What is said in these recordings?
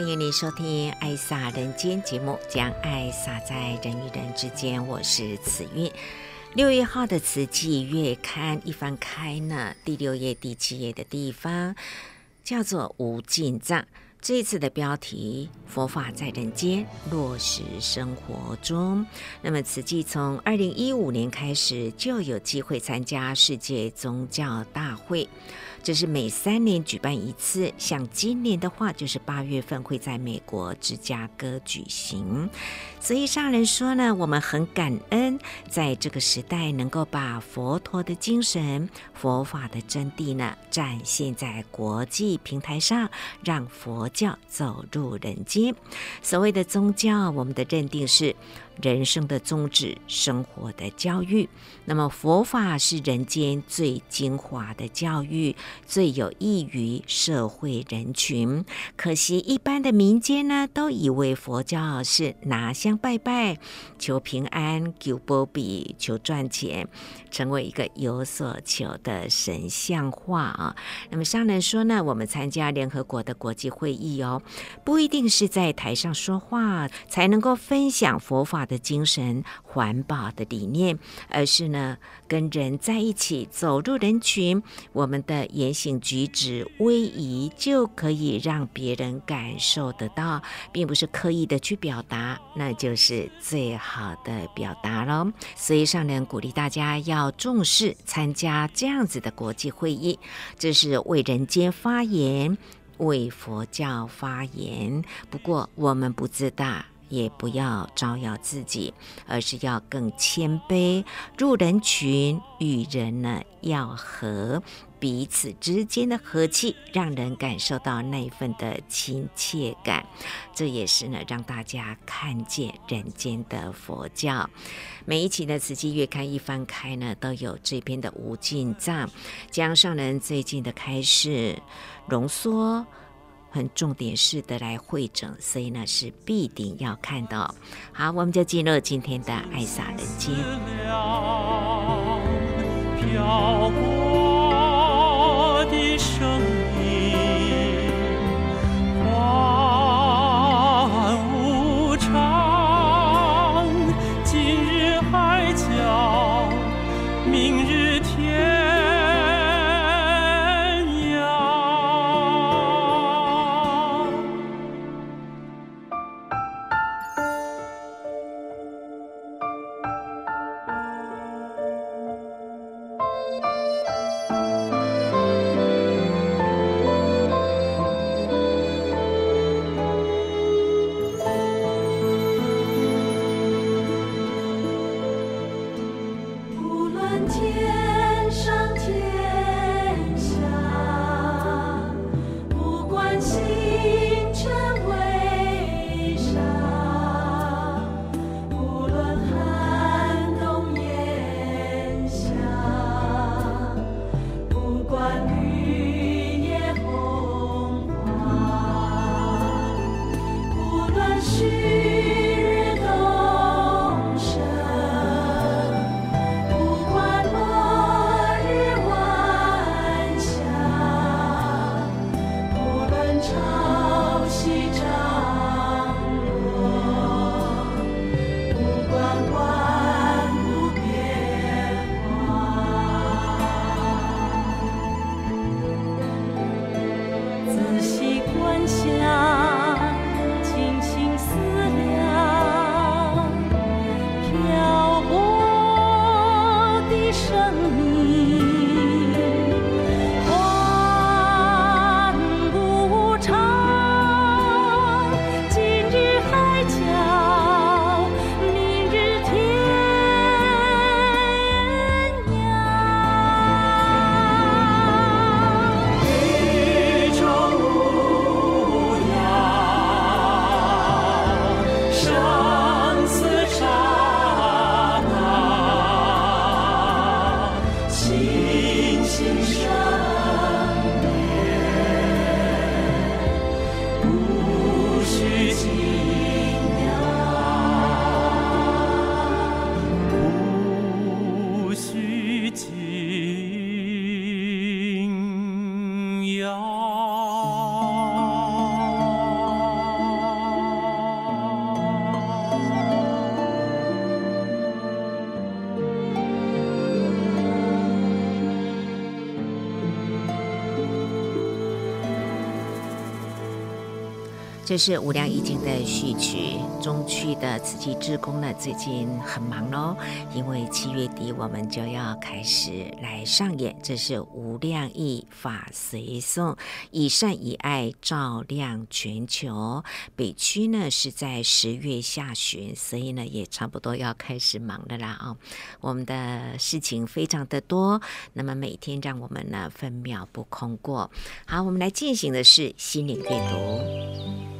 欢迎您收听《爱洒人间》节目，将爱洒在人与人之间。我是慈韵。六月号的《慈济月刊》一翻开呢，第六页、第七页的地方叫做“无尽藏”。这次的标题“佛法在人间，落实生活中”。那么，慈济从二零一五年开始就有机会参加世界宗教大会。这是每三年举办一次，像今年的话，就是八月份会在美国芝加哥举行。所以上人说呢，我们很感恩，在这个时代能够把佛陀的精神、佛法的真谛呢，展现在国际平台上，让佛教走入人间。所谓的宗教，我们的认定是。人生的宗旨，生活的教育。那么佛法是人间最精华的教育，最有益于社会人群。可惜一般的民间呢，都以为佛教是拿香拜拜，求平安、求波比、求赚钱，成为一个有所求的神像化啊。那么商人说呢，我们参加联合国的国际会议哦，不一定是在台上说话才能够分享佛法的精神、环保的理念，而是呢，跟人在一起，走入人群，我们的言行举止、威仪就可以让别人感受得到，并不是刻意的去表达，那就是最好的表达喽。所以上人鼓励大家要重视参加这样子的国际会议，这是为人间发言，为佛教发言。不过我们不自大。也不要招摇自己，而是要更谦卑，入人群，与人呢要和，彼此之间的和气，让人感受到那份的亲切感。这也是呢，让大家看见人间的佛教。每一期的《慈济月刊》一翻开呢，都有这篇的无尽藏，将上人最近的开示浓缩。很重点式的来会诊，所以呢是必定要看到。好，我们就进入今天的爱洒人间。这是无量易经的序曲，中区的慈济志工呢，最近很忙喽，因为七月底我们就要开始来上演，这是无量义法随颂，以善以爱照亮全球。北区呢是在十月下旬，所以呢也差不多要开始忙的啦啊，我们的事情非常的多，那么每天让我们呢分秒不空过。好，我们来进行的是心灵阅读。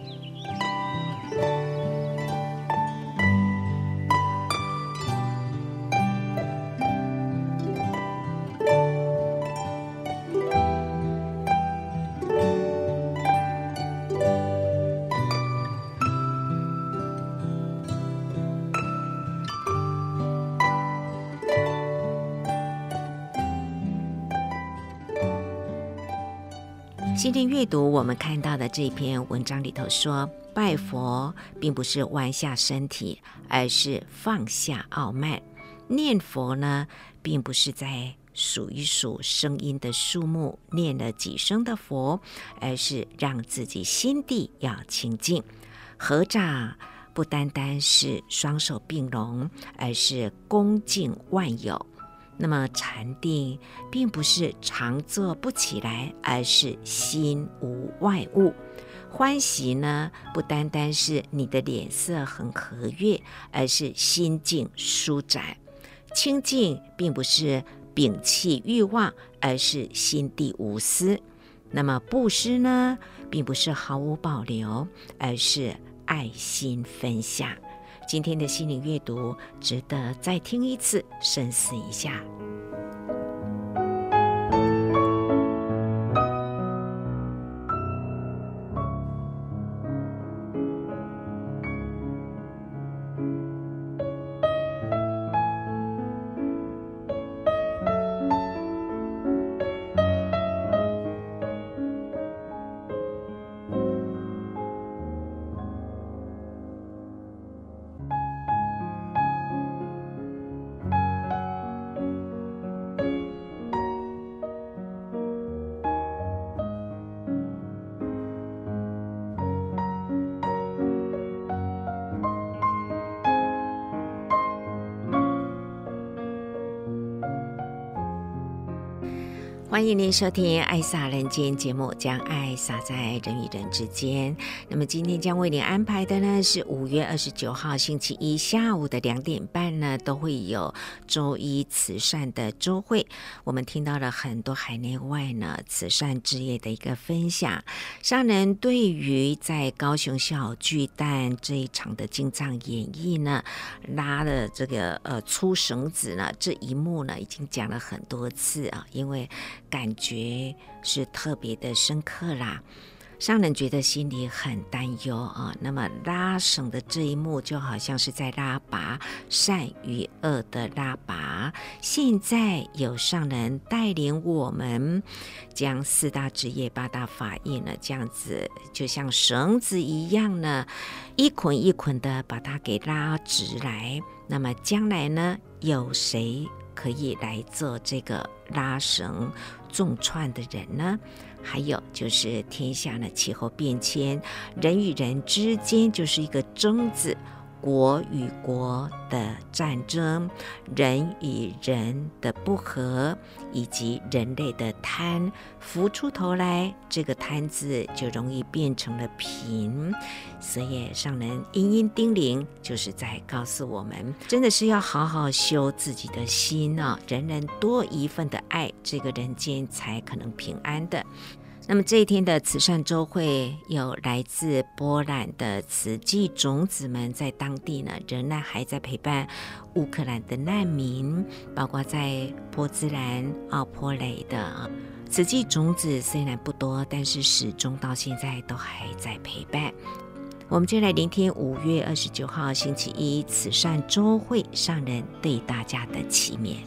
这篇文章里头说，拜佛并不是弯下身体，而是放下傲慢；念佛呢，并不是在数一数声音的数目，念了几声的佛，而是让自己心地要清净。合掌不单单是双手并拢，而是恭敬万有。那么禅定并不是常坐不起来，而是心无外物。欢喜呢，不单单是你的脸色很和悦，而是心境舒展。清净并不是摒弃欲望，而是心地无私。那么布施呢，并不是毫无保留，而是爱心分享。今天的心灵阅读值得再听一次，深思一下。迎您收听《爱洒人间》节目，将爱洒在人与人之间。那么今天将为您安排的呢，是五月二十九号星期一下午的两点半呢，都会有周一慈善的周会。我们听到了很多海内外呢慈善事业的一个分享。上人对于在高雄小巨蛋这一场的进藏演绎呢，拉的这个呃粗绳子呢这一幕呢，已经讲了很多次啊，因为。感觉是特别的深刻啦，上人觉得心里很担忧啊。那么拉绳的这一幕，就好像是在拉拔善与恶的拉拔。现在有上人带领我们，将四大职业、八大法印呢，这样子就像绳子一样呢，一捆一捆的把它给拉直来。那么将来呢，有谁可以来做这个拉绳？重创的人呢，还有就是天下的气候变迁，人与人之间就是一个争字。国与国的战争，人与人的不和，以及人类的贪，浮出头来，这个贪字就容易变成了贫。所以上人殷殷叮咛，就是在告诉我们，真的是要好好修自己的心啊！人人多一份的爱，这个人间才可能平安的。那么这一天的慈善周会，有来自波兰的慈济种子们在当地呢，仍然还在陪伴乌克兰的难民，包括在波兹兰、奥波雷的慈济种子虽然不多，但是始终到现在都还在陪伴。我们就来聆听五月二十九号星期一慈善周会上人对大家的启勉。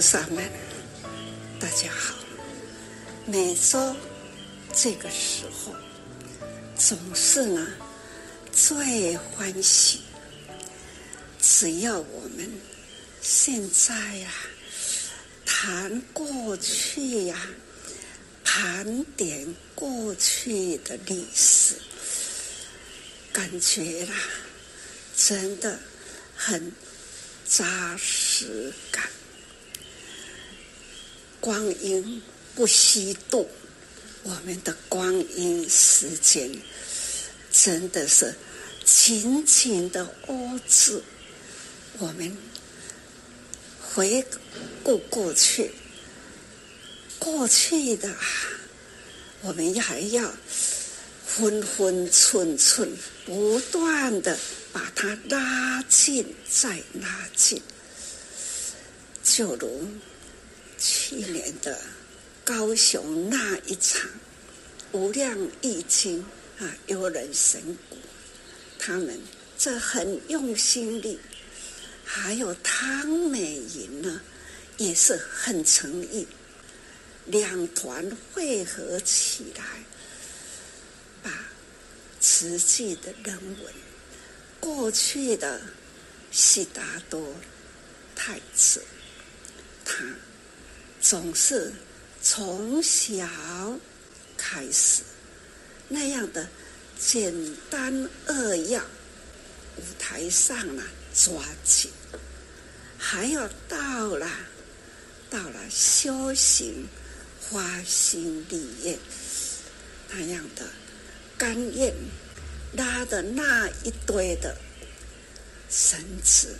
菩萨们，大家好！每周这个时候，总是呢最欢喜。只要我们现在呀、谈过去呀、盘点过去的历史，感觉啦，真的很。扎实感，光阴不虚度，我们的光阴时间真的是紧紧的握住。我们回顾过去，过去的，我们还要分分寸寸，不断的。把它拉近，再拉近，就如去年的高雄那一场无量义经啊，幽人神鼓，他们这很用心的，还有汤美云呢，也是很诚意，两团汇合起来，把慈济的人文。过去的悉达多太子，他总是从小开始那样的简单扼要，舞台上呢抓紧，还有到了到了修行花心立业那样的甘愿。拉的那一堆的绳子，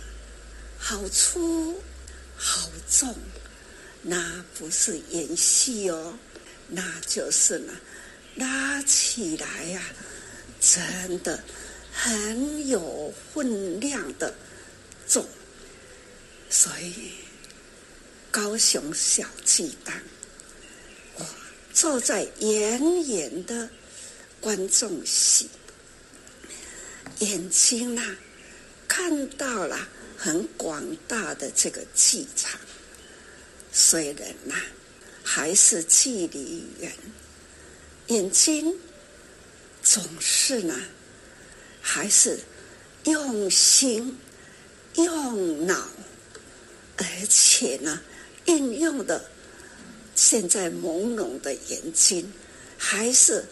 好粗好重，那不是演戏哦，那就是呢，拉起来呀、真的很有分量的重。所以高雄小巨蛋，我坐在远远的观众席。眼睛呐，看到了很广大的这个剧场，虽然呐，还是距离远，眼睛总是呢，还是用心用脑，而且呢，运用的现在朦胧的眼睛，还是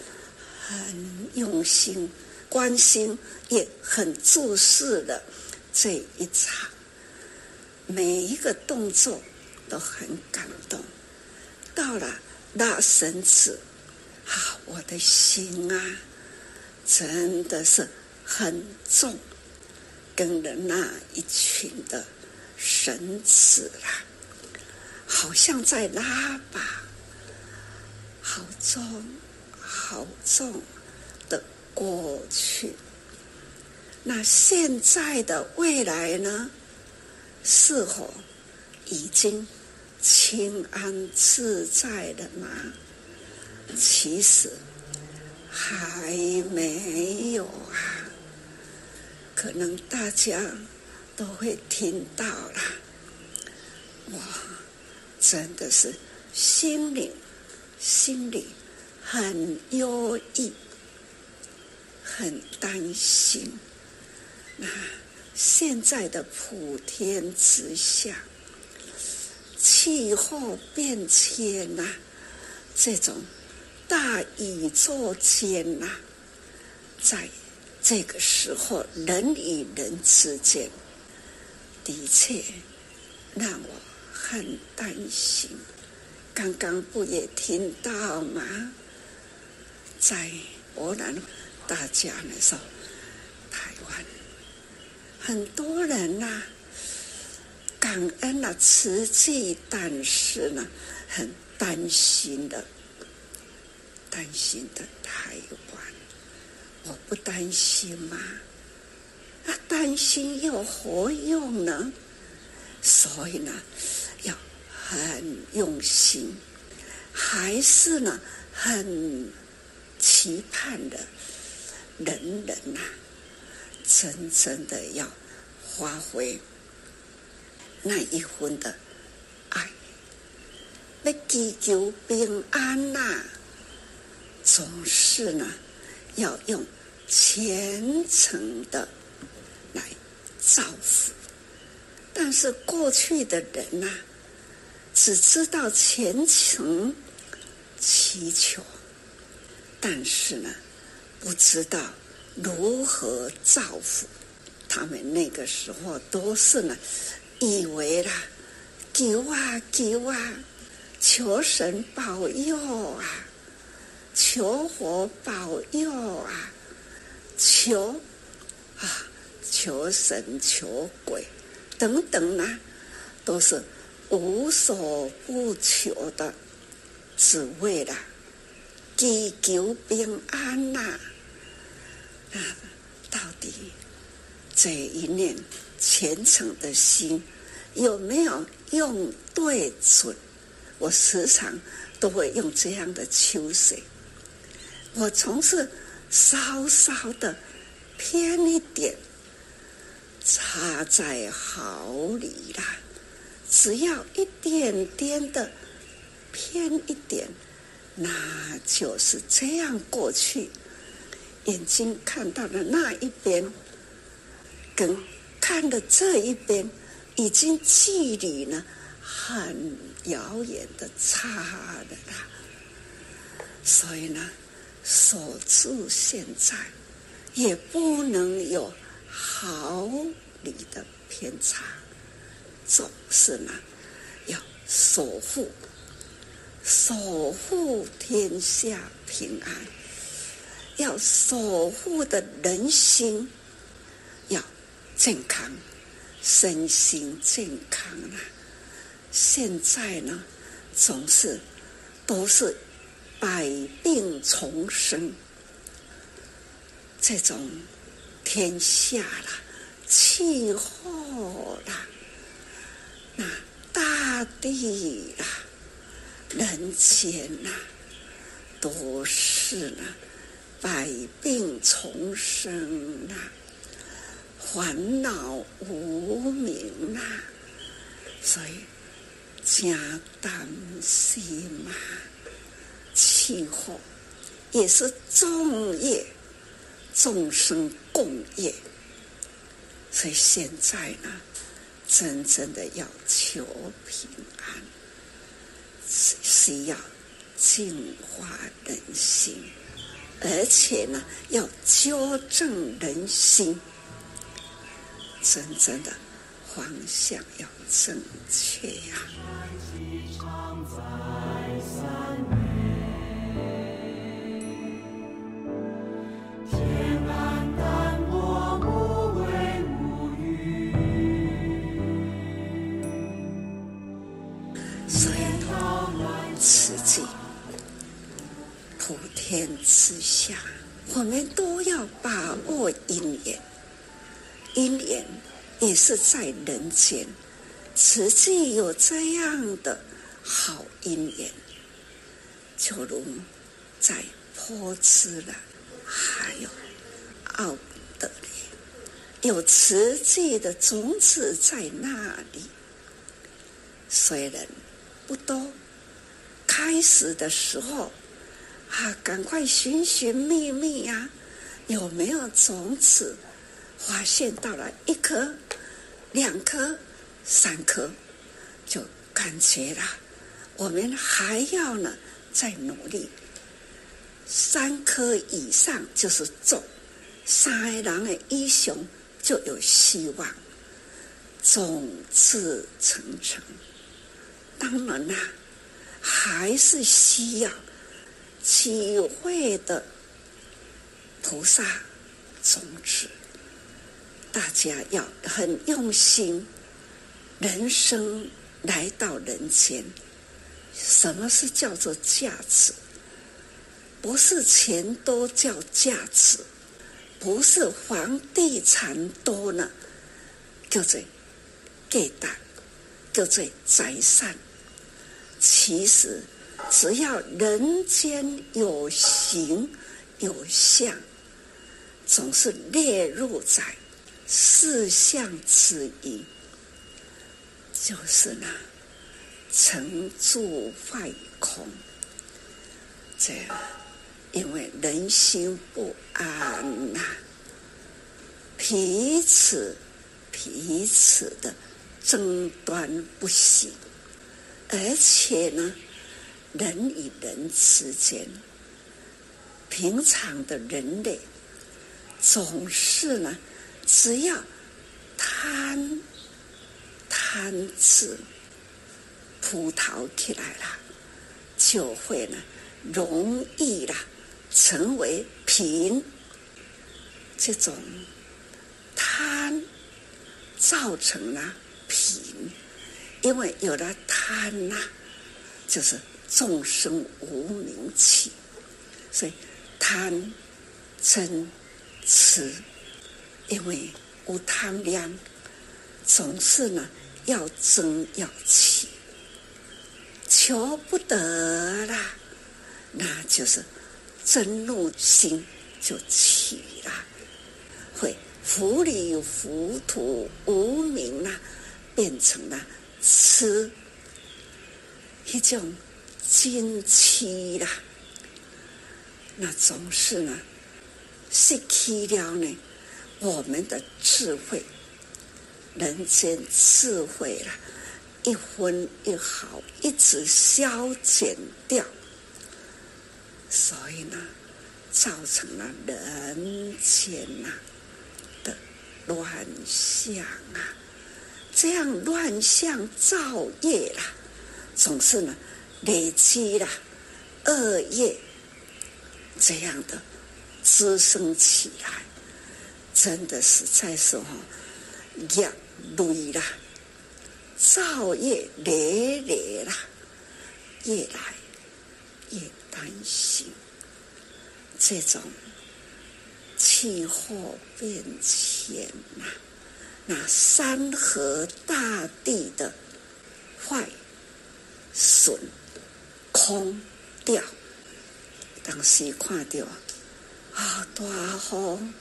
很用心。关心也很注视的这一场，每一个动作都很感动。到了拉绳子，啊，我的心啊，真的是很重，跟着那一群的绳子啦，好像在拉吧，好重，好重的。过去，那现在的未来呢？是否已经清安自在的吗？其实还没有啊。可能大家都会听到了，哇，真的是心里心里很忧郁。很担心，那现在的普天之下，气候变迁呐，这种大宇宙间呐，在这个时候，人与人之间，的确让我很担心。刚刚不也听到吗？在波兰。大家来说，台湾很多人呐、啊，感恩了慈济，但是呢，很担心的，担心的台湾，我不担心吗？那担心又何用呢？所以呢，要很用心，还是呢，很期盼的。人人呐、啊，真正的要发挥那一份的爱要祈求平安呐、总是呢要用虔诚的来造福。但是过去的人呐、只知道虔诚祈求，但是呢，不知道如何造福。他们那个时候都是呢，以为啦，求啊求啊，求神保佑啊，求佛保佑啊，求啊，求神求鬼。等等啊，都是无所不求的，只为了祈求平安呐、啊。到底这一念虔诚的心有没有用对准？我时常都会用这样的秋水，我总是稍稍的偏一点。插在毫里啦，只要一点点的偏一点，那就是这样过去。眼睛看到的那一边，跟看的这一边，已经距离呢很遥远的差的啦。所以呢，守住现在，也不能有。毫厘的偏差，总是呢，要守护，守护天下平安，要守护的人心健康，身心健康啊！现在呢，总是都是百病丛生，这种。天下啦，气候啦，那大地啦，人间呐，都是呢，百病丛生呐，烦恼无明呐，所以加担心嘛，气候也是众业。众生共业，所以现在呢，真正的要求平安，需要净化人心，而且呢，要纠正人心，真正的方向要正确呀、啊。天之下，我们都要把握因缘，因缘也是在人间，实际有这样的好因缘，就如在波兹兰，还有奥德里，有慈济的种子在那里，虽然不多，开始的时候。啊，赶快寻寻觅觅呀！有没有种子？发现到了一颗、两颗、三颗，就感觉了。我们还要呢，再努力。三颗以上就是种，三个人的英雄就有希望，种子成成。当然啦，还是需要。体会的菩萨种子，大家要很用心。人生来到人间，什么是叫做价值？不是钱多叫价值，不是房地产多呢，叫做给大，叫做财产。其实。只要人间有形有相，总是列入在四项之一，就是呢，成住坏空。这样，因为人心不安呐、彼此彼此的争端不息，而且呢，人与人之间，平常的人类总是呢，只要贪贪吃葡萄起来了，就会呢。容易啦，成为贫。这种贪造成了贫，因为有了贪呐，就是众生无明起，所以贪嗔痴，因为无贪念，总是呢要争要起，求不得啦。那就是真怒心就起了，会糊里糊涂无明啦，变成了痴一种惊奇啦。那总是呢，失去了呢我们的智慧，人间智慧了，一分一毫一直消减掉。所以呢，造成了人间呐的乱象啊，这样乱象造业啦，总是呢累积了恶业，这样的滋生起来，真的是在说业累啦，造业累累啦，越来越。担心这种气候变迁呐，那山河大地的坏损空掉，当时看到啊，大风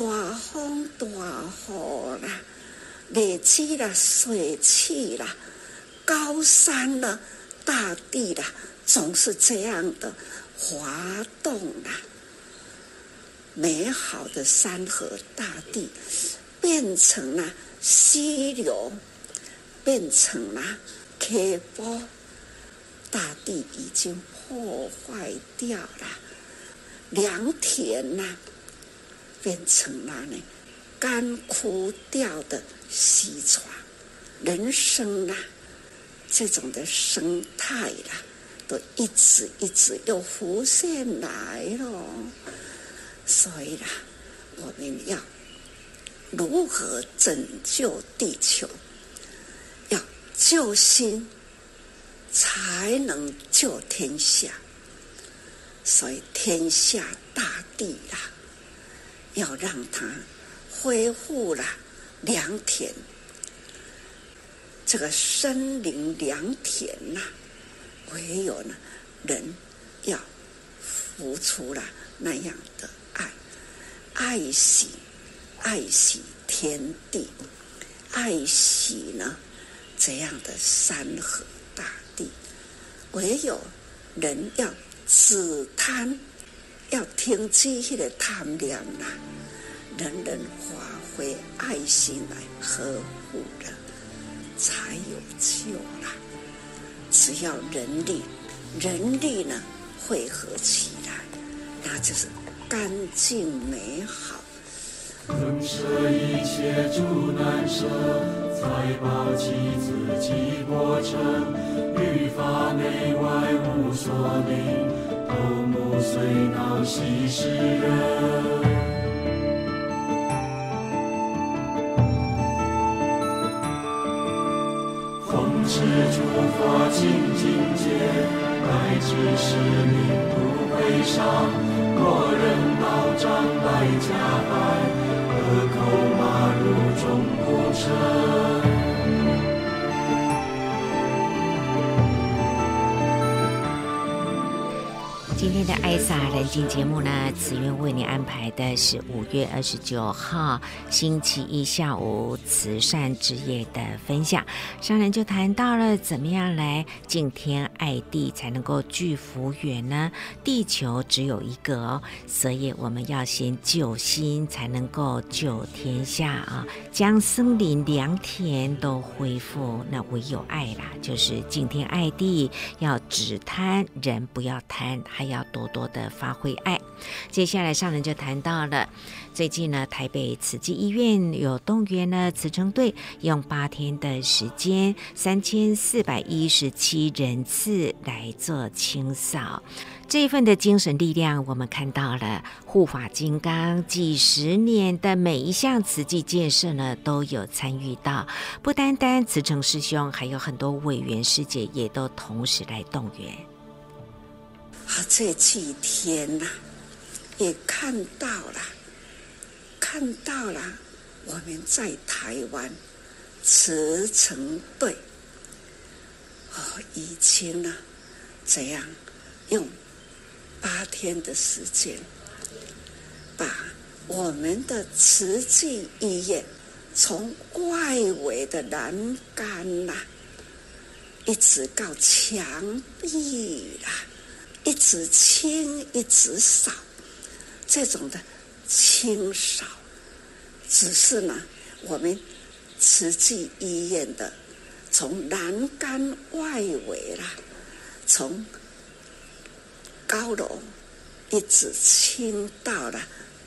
大风大雨啦，累积了水汽啦，高山了，大地啦。总是这样的滑动啦，美好的山河大地变成了溪流，变成了溪波，大地已经破坏掉了，良田呐、变成了呢干枯掉的溪床，人生啊，这种的生态啦。都一直一直又浮现来了，所以啦，我们要如何拯救地球？要救心，才能救天下。所以天下大地啦，要让它恢复了良田，这个森林良田呐、唯有呢，人要付出了那样的爱，爱惜，爱惜天地，爱惜呢这样的山河大地。唯有人要止贪，要停止那个贪念呐，人人发挥爱心来呵护的，才有救啦。只要人力，人力呢汇合起来，那就是干净美好。能舍一切诸难舍，财宝济自己过程，欲法内外无所名，头目髓脑悉是人。是诸法清净界，乃至是名不会伤。若人道长百家败，恶口骂辱终不成。今天的《爱洒人间》节目呢，慈渊为你安排的是五月二十九号星期一下午慈善之夜的分享。上人就谈到了怎么样来敬天爱地才能够聚福缘呢？地球只有一个哦，所以我们要先救心，才能够救天下啊！将森林良田都恢复，那唯有爱啦，就是敬天爱地，要只贪人不要贪，还要。多多的发挥爱。接下来上人就谈到了，最近呢，台北慈济医院有动员了慈诚队，用八天的时间，三千四百一十七人次来做清扫。这一份的精神力量，我们看到了护法金刚几十年的每一项慈济建设呢，都有参与到。不单单慈诚师兄，还有很多委员师姐也都同时来动员。啊，这几天呐、也看到了，看到了，我们在台湾慈诚队哦，已经呢，怎样用八天的时间，把我们的慈济医院从外围的栏杆呐，一直到墙壁啦。一直清，一直扫，这种的清扫，只是呢，我们慈济医院的从栏杆外围啦，从高楼一直清到了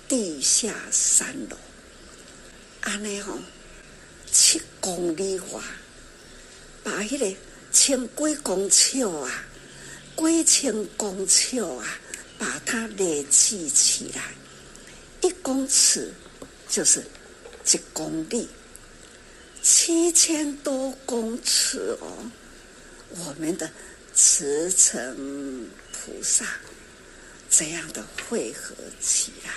地下三楼，安尼吼，七公里外，把迄个清几公尺啊！几千公尺啊，把它累积起来，一公尺就是一公里，七千多公尺哦。我们的慈诚菩萨这样的汇合起来，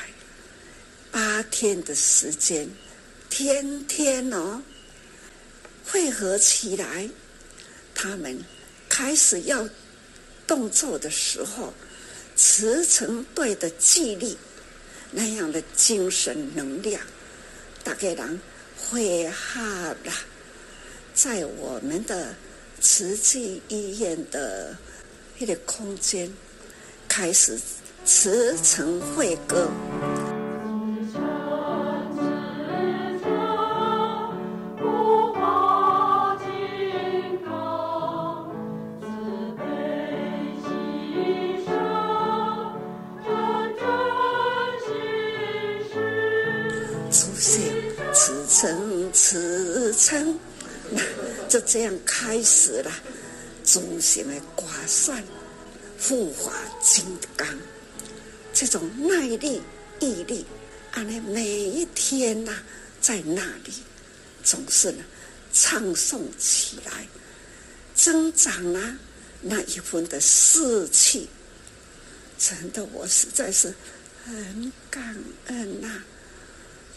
八天的时间，天天哦，汇合起来，他们开始要。动作的时候，驰骋队的纪律，那样的精神能量，大概人会哈啦，在我们的慈济医院的那个空间，开始驰骋会歌。就这样开始了，祖先的挂帅，护法金刚，这种耐力、毅力，啊，那每一天呐、在那里总是呢，唱诵起来，增长了那一份的士气。真的，我实在是很感恩呐、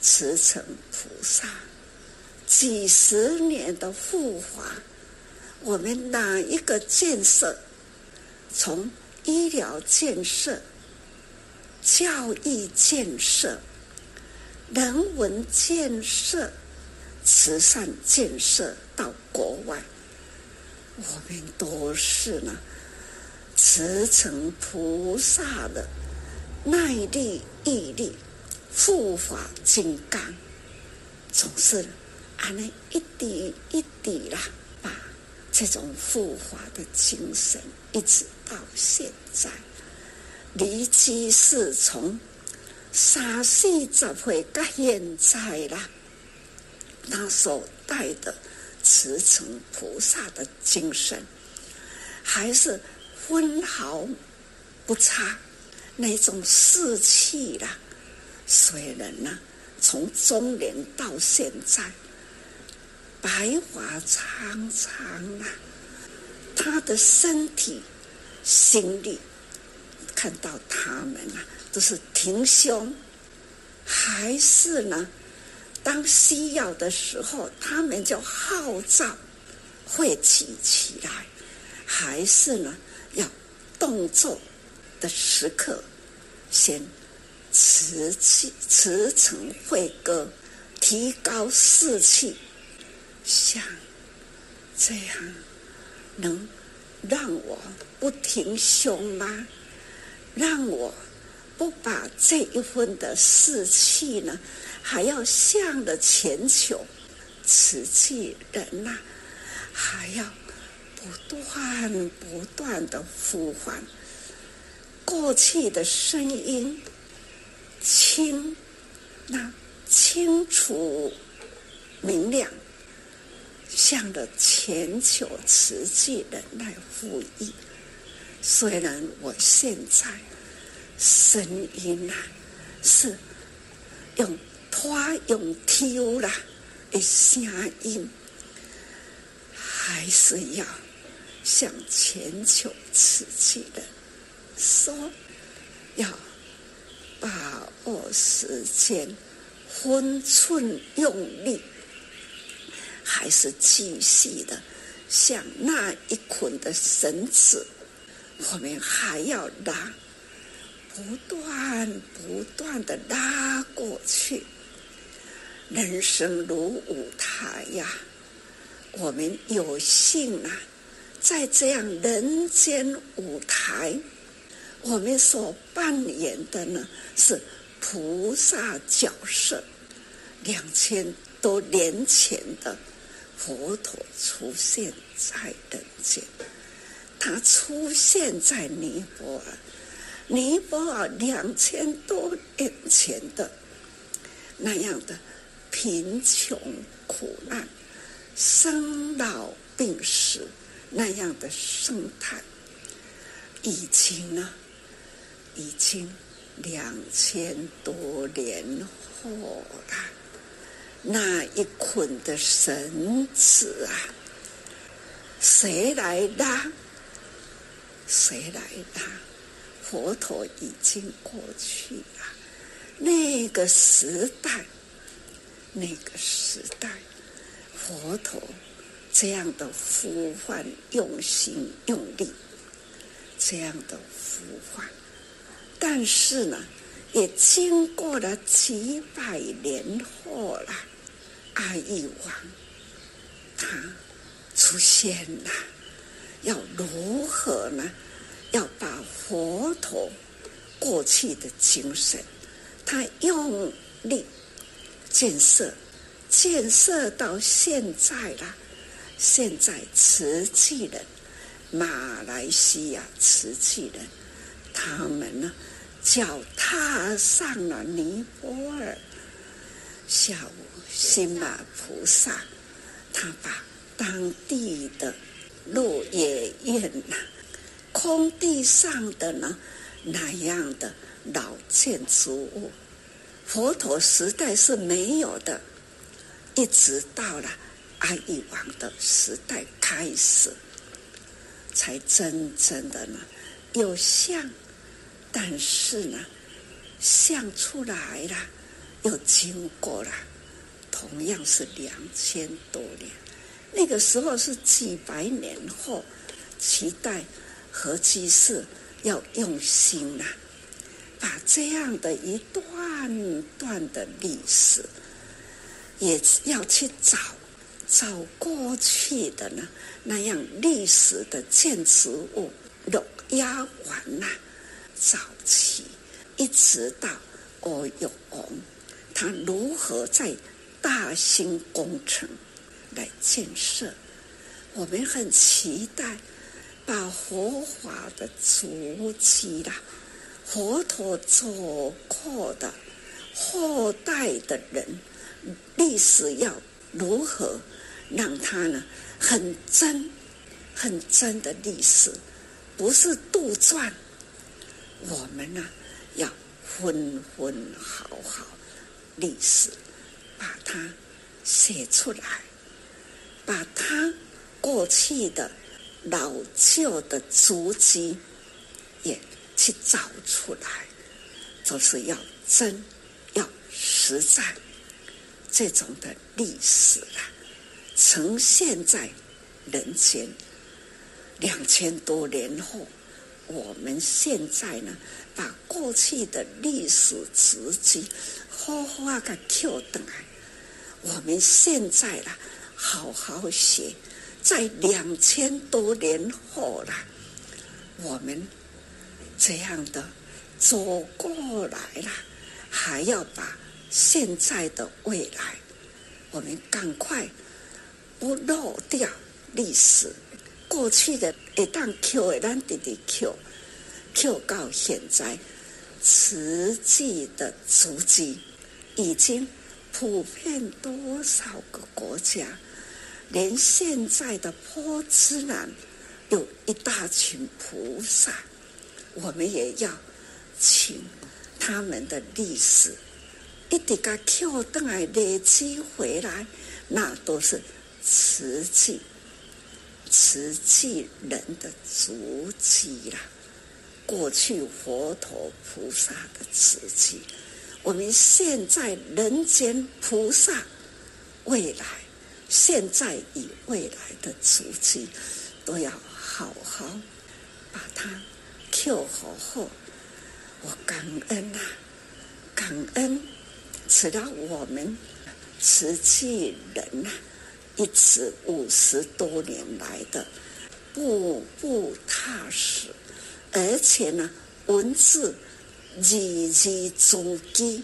慈诚菩萨。几十年的护法，我们哪一个建设，从医疗建设、教育建设、人文建设、慈善建设到国外，我们都是呢，慈诚菩萨的耐力、毅力、护法金刚，总是。啊，那一滴一滴啦，把这种护法的精神，一直到现在，离奇是从三四十岁到现在啦，他所带的慈诚菩萨的精神，还是分毫不差，那种士气啦。虽然呢，从中年到现在。白发苍苍啊，他的身体、心力，看到他们啊，都是挺胸，还是呢？当需要的时候，他们就号召汇集起来，还是呢？要动作的时刻，先持气、持诚慧歌，提高士气，像这样能让我不停胸吗？让我不把这一份的士气呢，还要向着全球瓷器人呐，还要不断不断的呼唤。过去的声音清，那清楚明亮，向着前求持气忍耐护意。虽然我现在声音啊是用拖用挑啦的声音，还是要向全球瓷器的。说要把握时间，分寸用力，还是继续的像那一捆的绳子，我们还要拉，不断不断的拉过去。人生如舞台呀，我们有幸啊，在这样人间舞台。我们所扮演的呢，是菩萨角色。两千多年前的佛陀出现在人间，他出现在尼泊尔，尼泊尔两千多年前的那样的贫穷苦难、生老病死那样的生态，已经呢。已经两千多年后了，那一捆的绳子啊，谁来拉？谁来拉？佛陀已经过去了，那个时代，那个时代，佛陀这样的呼唤，用心用力，这样的呼唤。但是呢，也经过了几百年后了，阿育王他出现了，要如何呢？要把佛陀过去的精神，他用力建设，建设到现在了。现在瓷器人，马来西亚瓷器人，他们呢？脚踏上了尼泊尔，下午新马菩萨，他把当地的鹿野苑呐，空地上的呢那样的老建筑物，佛陀时代是没有的，一直到了阿育王的时代开始，才真正的呢有像。但是呢，像出来了，又经过了，同样是两千多年。那个时候是几百年后，期待何居士要用心呐、啊，把这样的一段段的历史，也要去找找过去的呢那样历史的建筑物，都压完呐。早期一直到阿育王，他如何在大兴工程来建设？我们很期待把佛法的足迹啦，佛陀走过的后代的人历史要如何让他呢？很真、很真的历史，不是杜撰。我们呢，要分分好好历史，把它写出来，把它过去的老旧的足迹也去找出来，就是要真，要实在，这种的历史啊，呈现在人间，两千多年后。我们现在呢，把过去的历史足迹好好的扣回来。我们现在啦，好好学，在两千多年后啦，我们这样的走过来了，还要把现在的未来，我们赶快不漏掉历史。过去的一旦 Q 一旦滴滴 Q，Q 到现在，慈济的足迹已经普遍多少个国家，连现在的波兹兰有一大群菩萨，我们也要请他们的历史一直个 Q 等来累积回来，那都是慈济。慈济人的足迹啦，过去佛陀菩萨的瓷器，我们现在人间菩萨未来、现在与未来的足迹，都要好好把它 Q 好后。我感恩啊，感恩，直到我们慈济人啊。一直五十多年来的步步踏实，而且呢，文字字字珠玑，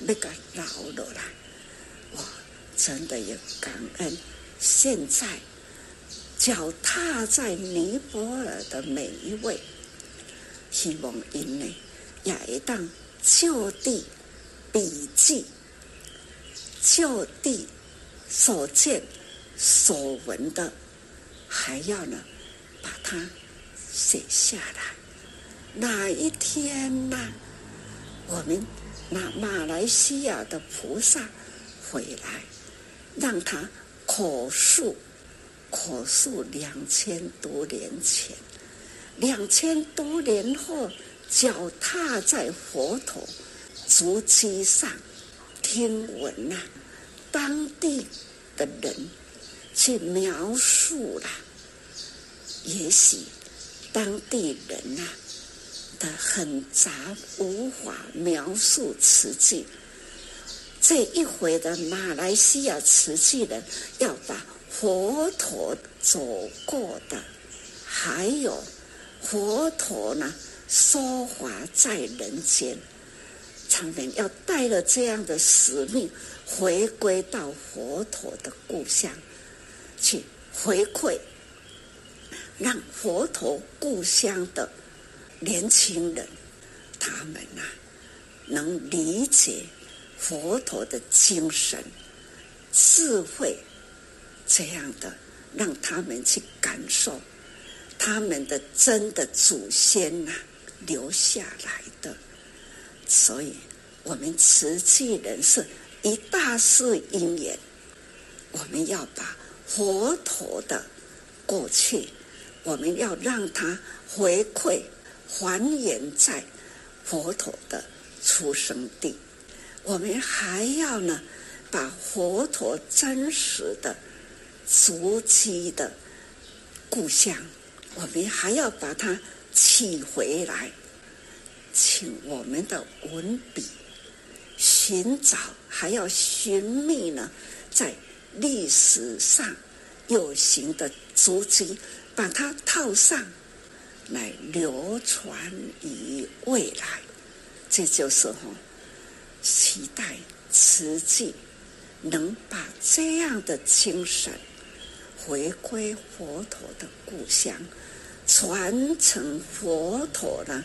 那个老了啦，我真的也感恩。现在脚踏在尼泊尔的每一位，希望因内也一当就地笔记，就地所见。所闻的，还要呢，把它写下来。哪一天呢？我们那马来西亚的菩萨回来，让他口述，口述两千多年前，两千多年后，脚踏在佛陀足迹上，听闻呐，当地的人。去描述了，也许当地人呐、啊、的很杂，无法描述瓷器。这一回的马来西亚瓷器人要把佛陀走过的，还有佛陀呢说法在人间，他们要带着这样的使命，回归到佛陀的故乡。去回馈，让佛陀故乡的年轻人，他们呐、能理解佛陀的精神、智慧，这样的让他们去感受他们的真的祖先呐、留下来的。所以，我们慈济人是一大世因缘，我们要把。佛陀的过去，我们要让他回馈还原在佛陀的出生地。我们还要呢，把佛陀真实的足迹的故乡，我们还要把它取回来，请我们的文笔寻找，还要寻觅呢，在。历史上有形的足迹，把它套上来流传于未来，这就是哈，期待慈济能把这样的精神回归佛陀的故乡，传承佛陀的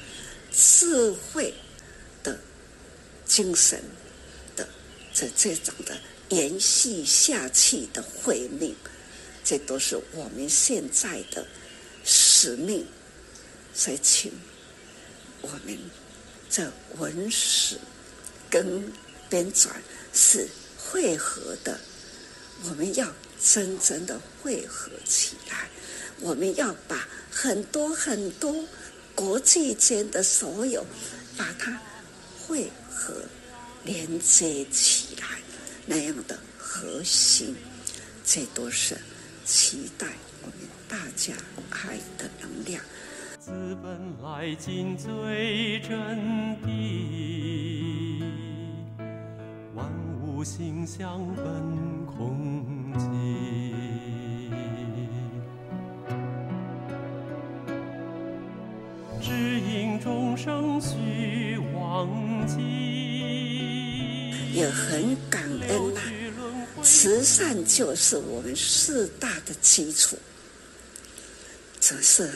智慧的精神的这这种的。延续下去的会命，这都是我们现在的使命。所以，请我们这文史跟编纂是汇合的，我们要真正的汇合起来。我们要把很多很多国际间的所有，把它汇合连接起来。那样的核心，这都是期待我们大家爱的能量。自本来尽最真谛，万物性相本空寂。只因众生须忘记，也很感恩呐、慈善就是我们四大的基础，只是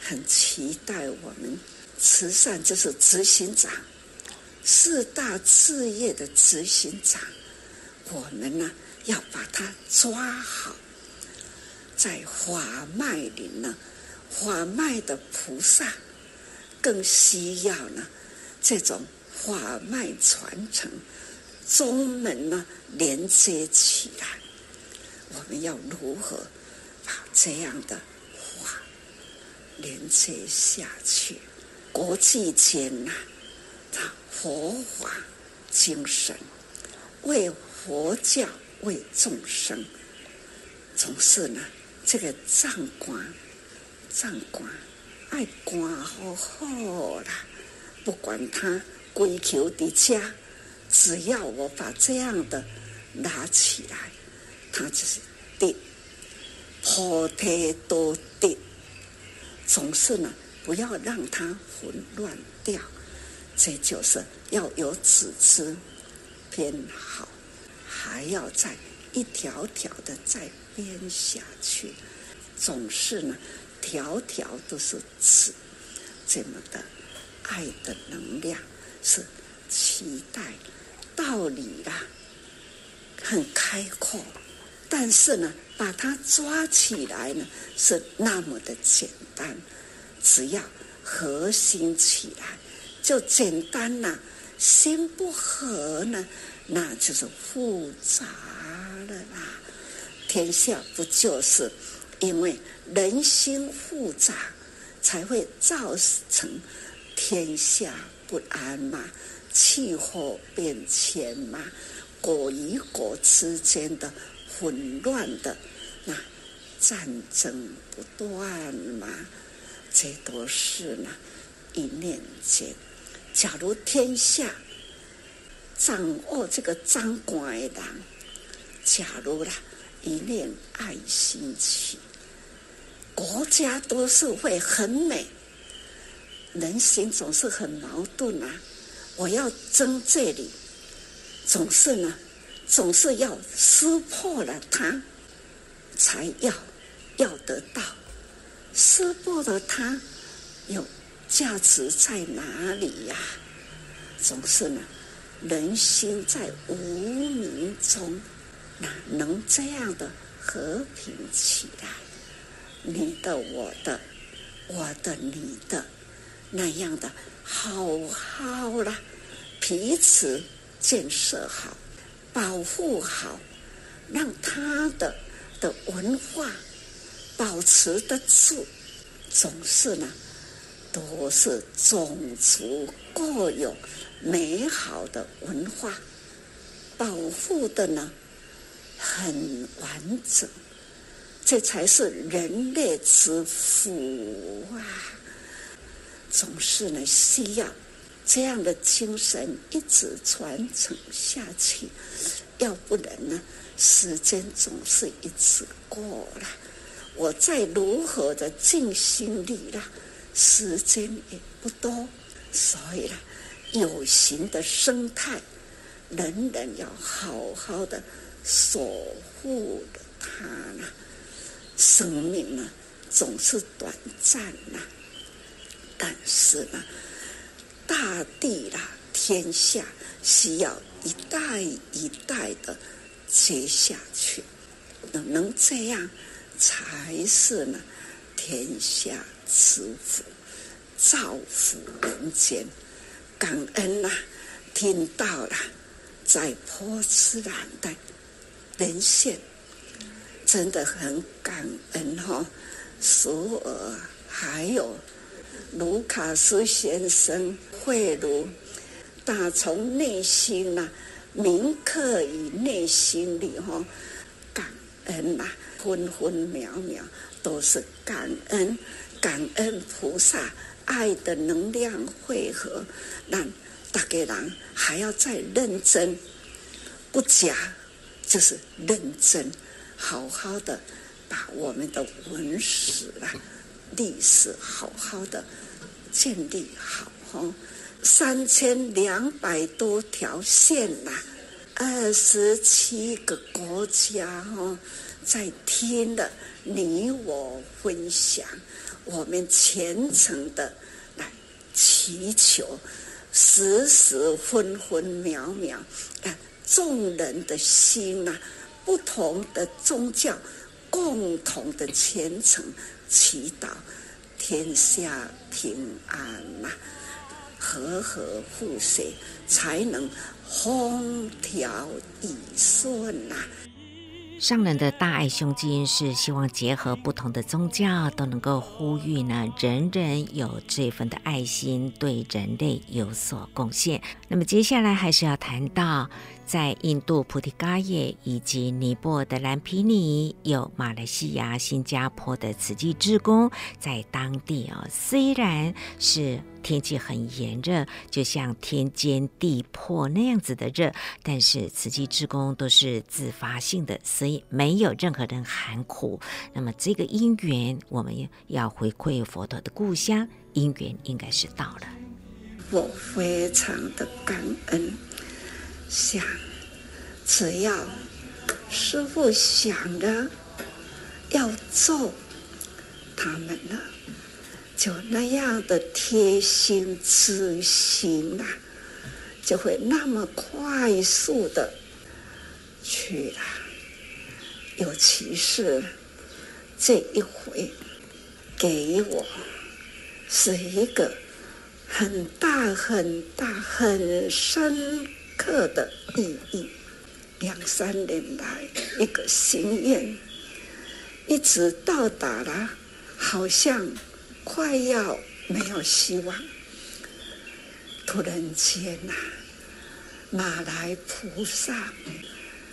很期待我们慈善就是执行长，四大事业的执行长，我们呢要把它抓好，在法脉里呢，法脉的菩萨更需要呢这种法脉传承。宗门呢连接起来，我们要如何把这样的话连接下去？国际间呐，他佛法精神，为佛教为众生，总是呢这个藏观藏观爱官好好啦，不管他跪求的家。只要我把这样的拿起来，它就是定，菩提多定。总是呢，不要让它混乱掉。这就是要有组织编好，还要再一条条的再编下去。总是呢，条条都是纸，这么的爱的能量是期待。道理啦，很开阔，但是呢，把它抓起来呢，是那么的简单。只要核心起来，就简单了。心不合呢，那就是复杂了啦。天下不就是因为人心复杂，才会造成天下不安吗？气候变迁嘛，国与国之间的混乱的那战争不断嘛，这都是呢一念间。假如天下掌握这个掌管的人，假如啦一念爱心起，国家都是会很美。人心总是很矛盾啊。我要争这里，总是呢，总是要撕破了它，才要要得到。撕破了它，有价值在哪里呀？总是呢，人心在无明中，哪能这样的和平起来？你的我的，我的你的，那样的。好好啦，彼此建设好，保护好，让他的的文化保持得住。总是呢，都是种族各有美好的文化，保护的呢很完整，这才是人类之福啊！总是呢，需要这样的精神一直传承下去，要不然呢，时间总是一直过了，我再如何的尽心力了，时间也不多，所以呢，有形的生态，人人要好好的守护的它呢，生命呢，总是短暂呐。但是呢，大地啦，天下需要一代一代的接下去，能能这样，才是呢天下之福，造福人间。感恩呐、听到了，在波斯兰的连线，真的很感恩哈、哦，所尔还有。卢卡斯先生，慧如打从内心呐、铭刻于内心里哈，感恩呐、分分秒秒都是感恩，感恩菩萨爱的能量汇合，让大家人还要再认真，不假，就是认真，好好的把我们的文史啊、历史好好的建立好哦，三千两百多条线呐、二十七个国家哈，在听了你我分享，我们虔诚的来祈求，时时分分秒秒，啊，众人的心呐，不同的宗教，共同的虔诚祈祷，天下平安呐，和和和谐，才能。风调雨顺呐、啊！上人的大爱胸襟是希望结合不同的宗教，都能够呼吁呢，人人有这份的爱心，对人类有所贡献。那么接下来还是要谈到。在印度菩提伽耶以及尼泊尔的蓝毗尼，有马来西亚、新加坡的慈济志工，在当地啊，虽然是天气很炎热，就像天煎地破那样子的热，但是慈济志工都是自发性的，所以没有任何人喊苦。那么这个因缘，我们要回馈佛陀的故乡，因缘应该是到了。我非常的感恩。想，只要师傅想着要做他们呢，就那样的贴心痴心呐、啊，就会那么快速的去了。尤其是这一回，给我是一个很大很大很深。刻的意义，两三年来一个心愿，一直到达了，好像快要没有希望。突然间呐、马来菩萨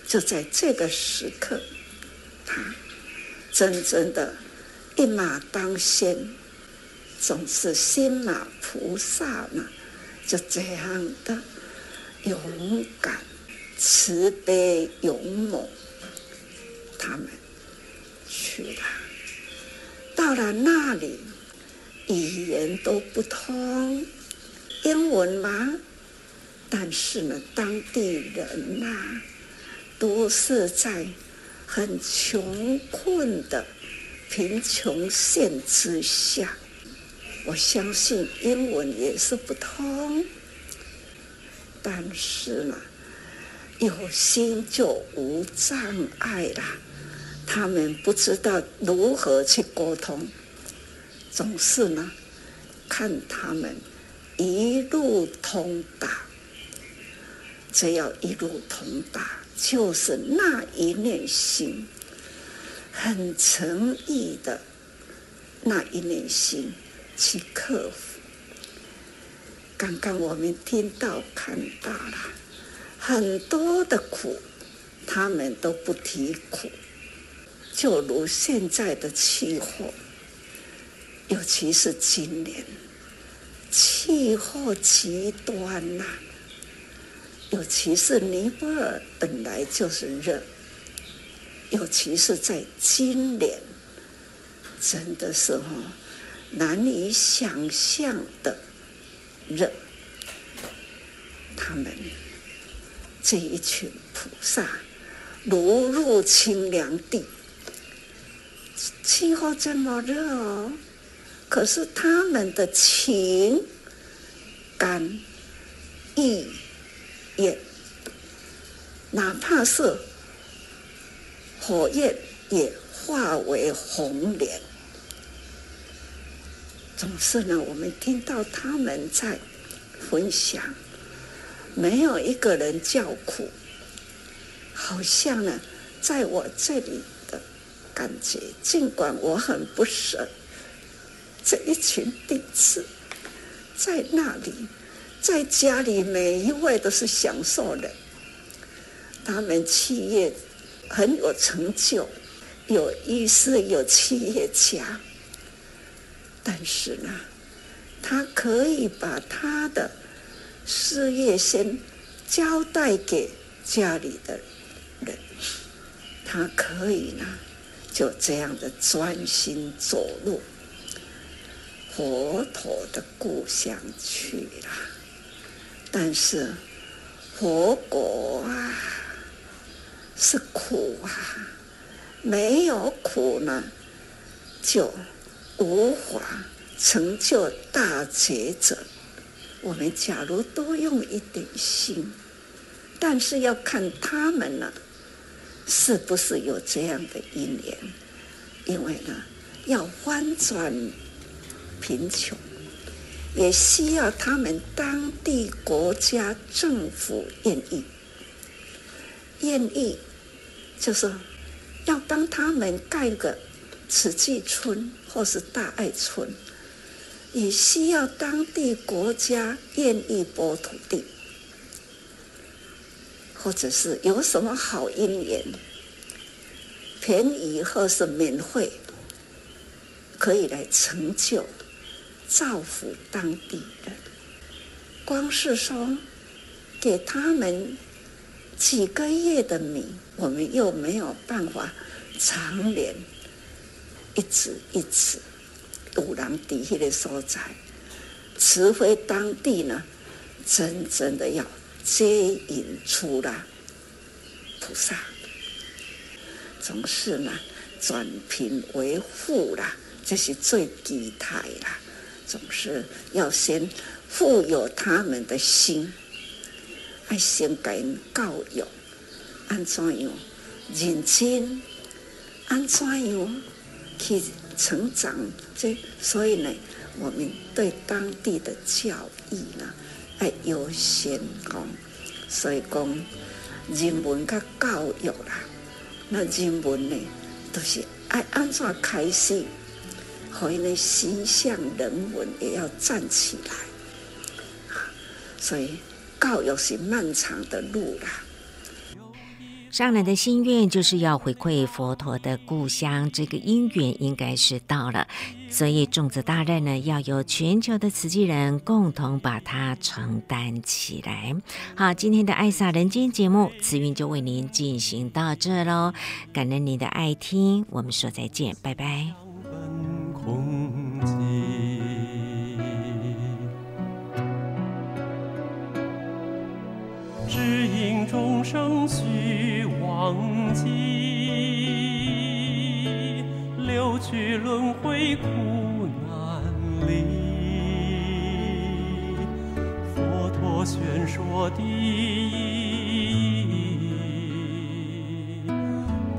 就在这个时刻，他真正的一马当先，总是心马菩萨嘛，就这样的。勇敢、慈悲、勇猛，他们去了。到了那里，语言都不通，英文吗。但是呢，当地人。呐、都是在很穷困的贫穷线之下。我相信英文也是不通。但是呢，有心就无障碍啦。他们不知道如何去沟通，总是呢，看他们一路通达。只要一路通达，就是那一念心，很诚意的那一念心去克服。刚刚我们听到看到了很多的苦，他们都不提苦，就如现在的气候，尤其是今年气候极端呐，尤其是尼泊尔本来就是热，尤其是在今年，真的是哈难以想象的。热，他们这一群菩萨如入清凉地，气候这么热哦，可是他们的情感意焰，哪怕是火焰也化为红莲。总是呢，我们听到他们在分享，没有一个人叫苦，好像呢，在我这里的感觉，尽管我很不舍，这一群弟子在那里，在家里，每一位都是享受的，他们企业很有成就，有医师、有企业家，但是呢，他可以把他的事业先交代给家里的人，他可以呢，就这样的专心走路佛陀的故乡去了。但是佛果啊，是苦啊。没有苦呢，就无法成就大觉者。我们假如多用一点心，但是要看他们呢，是不是有这样的一年？因为呢，要翻转贫穷，也需要他们当地国家政府愿意，愿意，就是。要帮他们盖个慈济村或是大爱村，也需要当地国家愿意拨土地，或者是有什么好因缘，便宜或是免费，可以来成就造福当地人。光是说给他们。几个月的米，我们又没有办法长年一直一直有人在那个所在，除非当地呢真正的要接引出了菩萨，总是呢转贫为富啦，这是最基态啦，总是要先富有他们的心。爱先给人教育，安怎样认真，安怎样去成长？这所以呢，我们对当地的教育呢，爱优先讲。所以讲人文跟教育啦，那人文呢，都、就是爱安怎开始，所以呢，形象人文也要站起来。所以。教育是漫长的路啦。上人的心愿就是要回馈佛陀的故乡，这个因缘应该是到了，所以种子大任呢，要由全球的慈济人共同把它承担起来。好，今天的爱洒人间节目，慈云就为您进行到这喽，感恩您的爱听，我们说再见，拜拜。指引众生须忘记，六趣轮回苦难离。佛陀宣说第一义，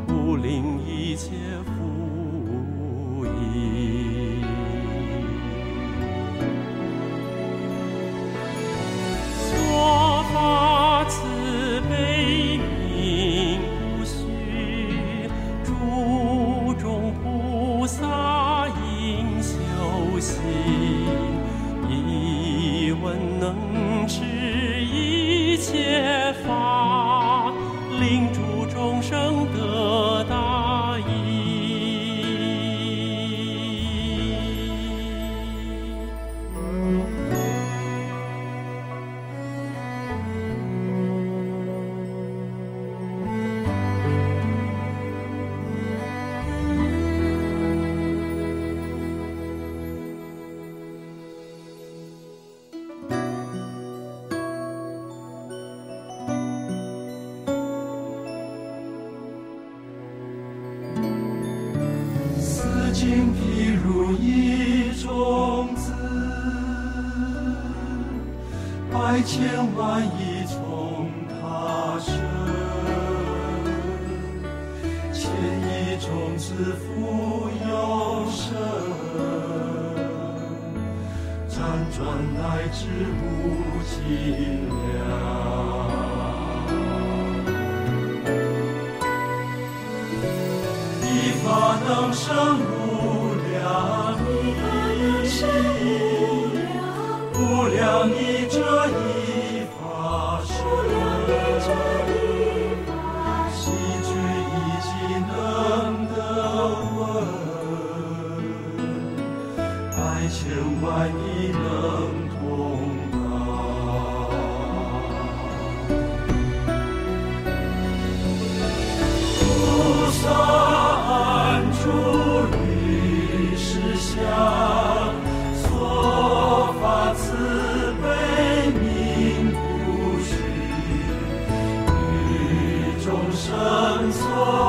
普令一切富裕。生存。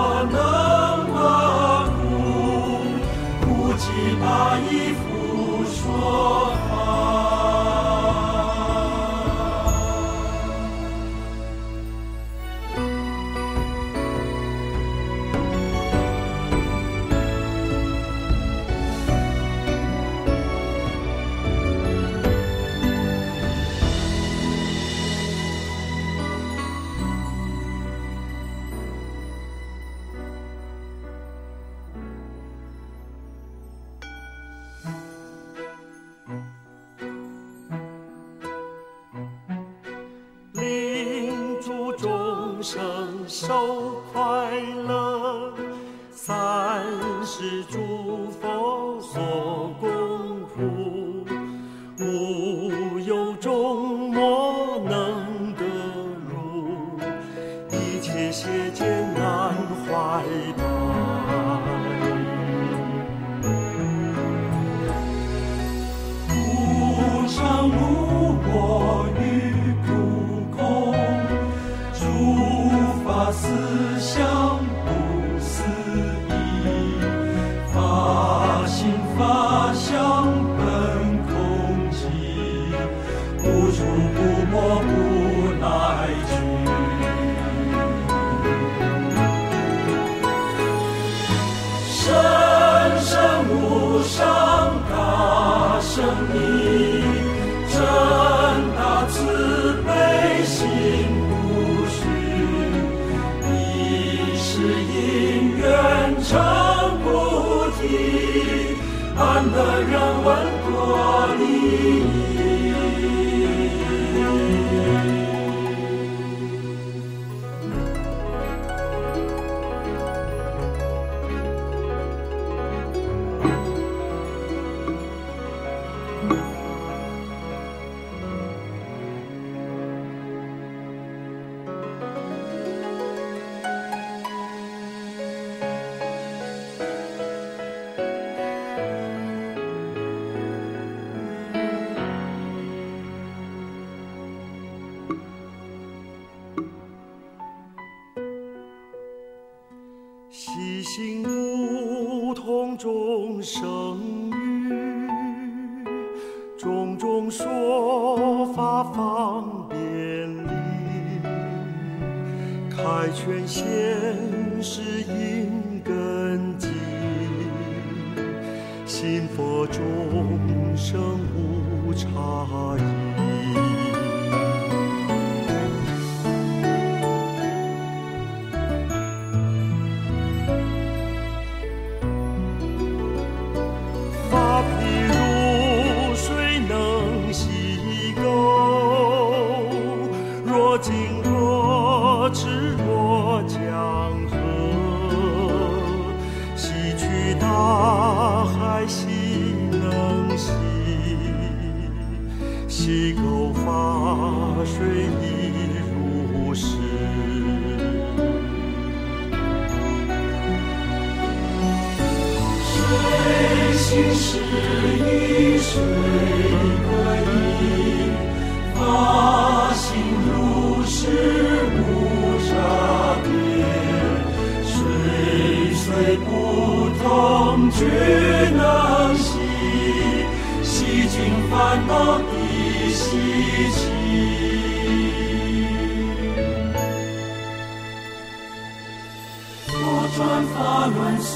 我转法轮是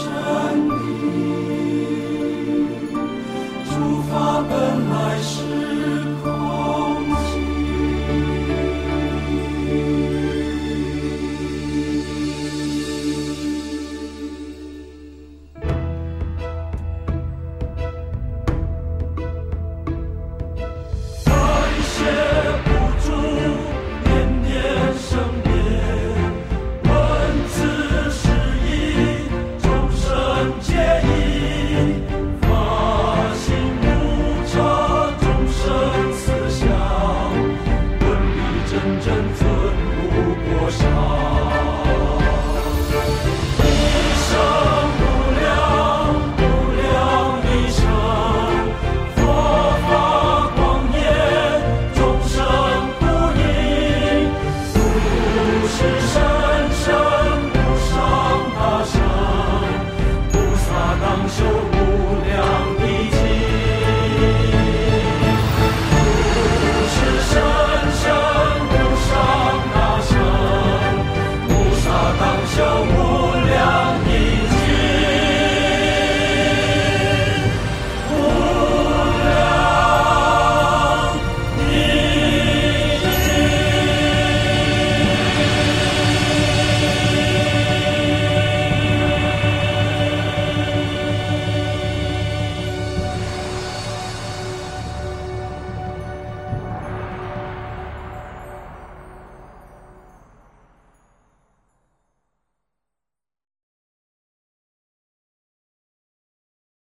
真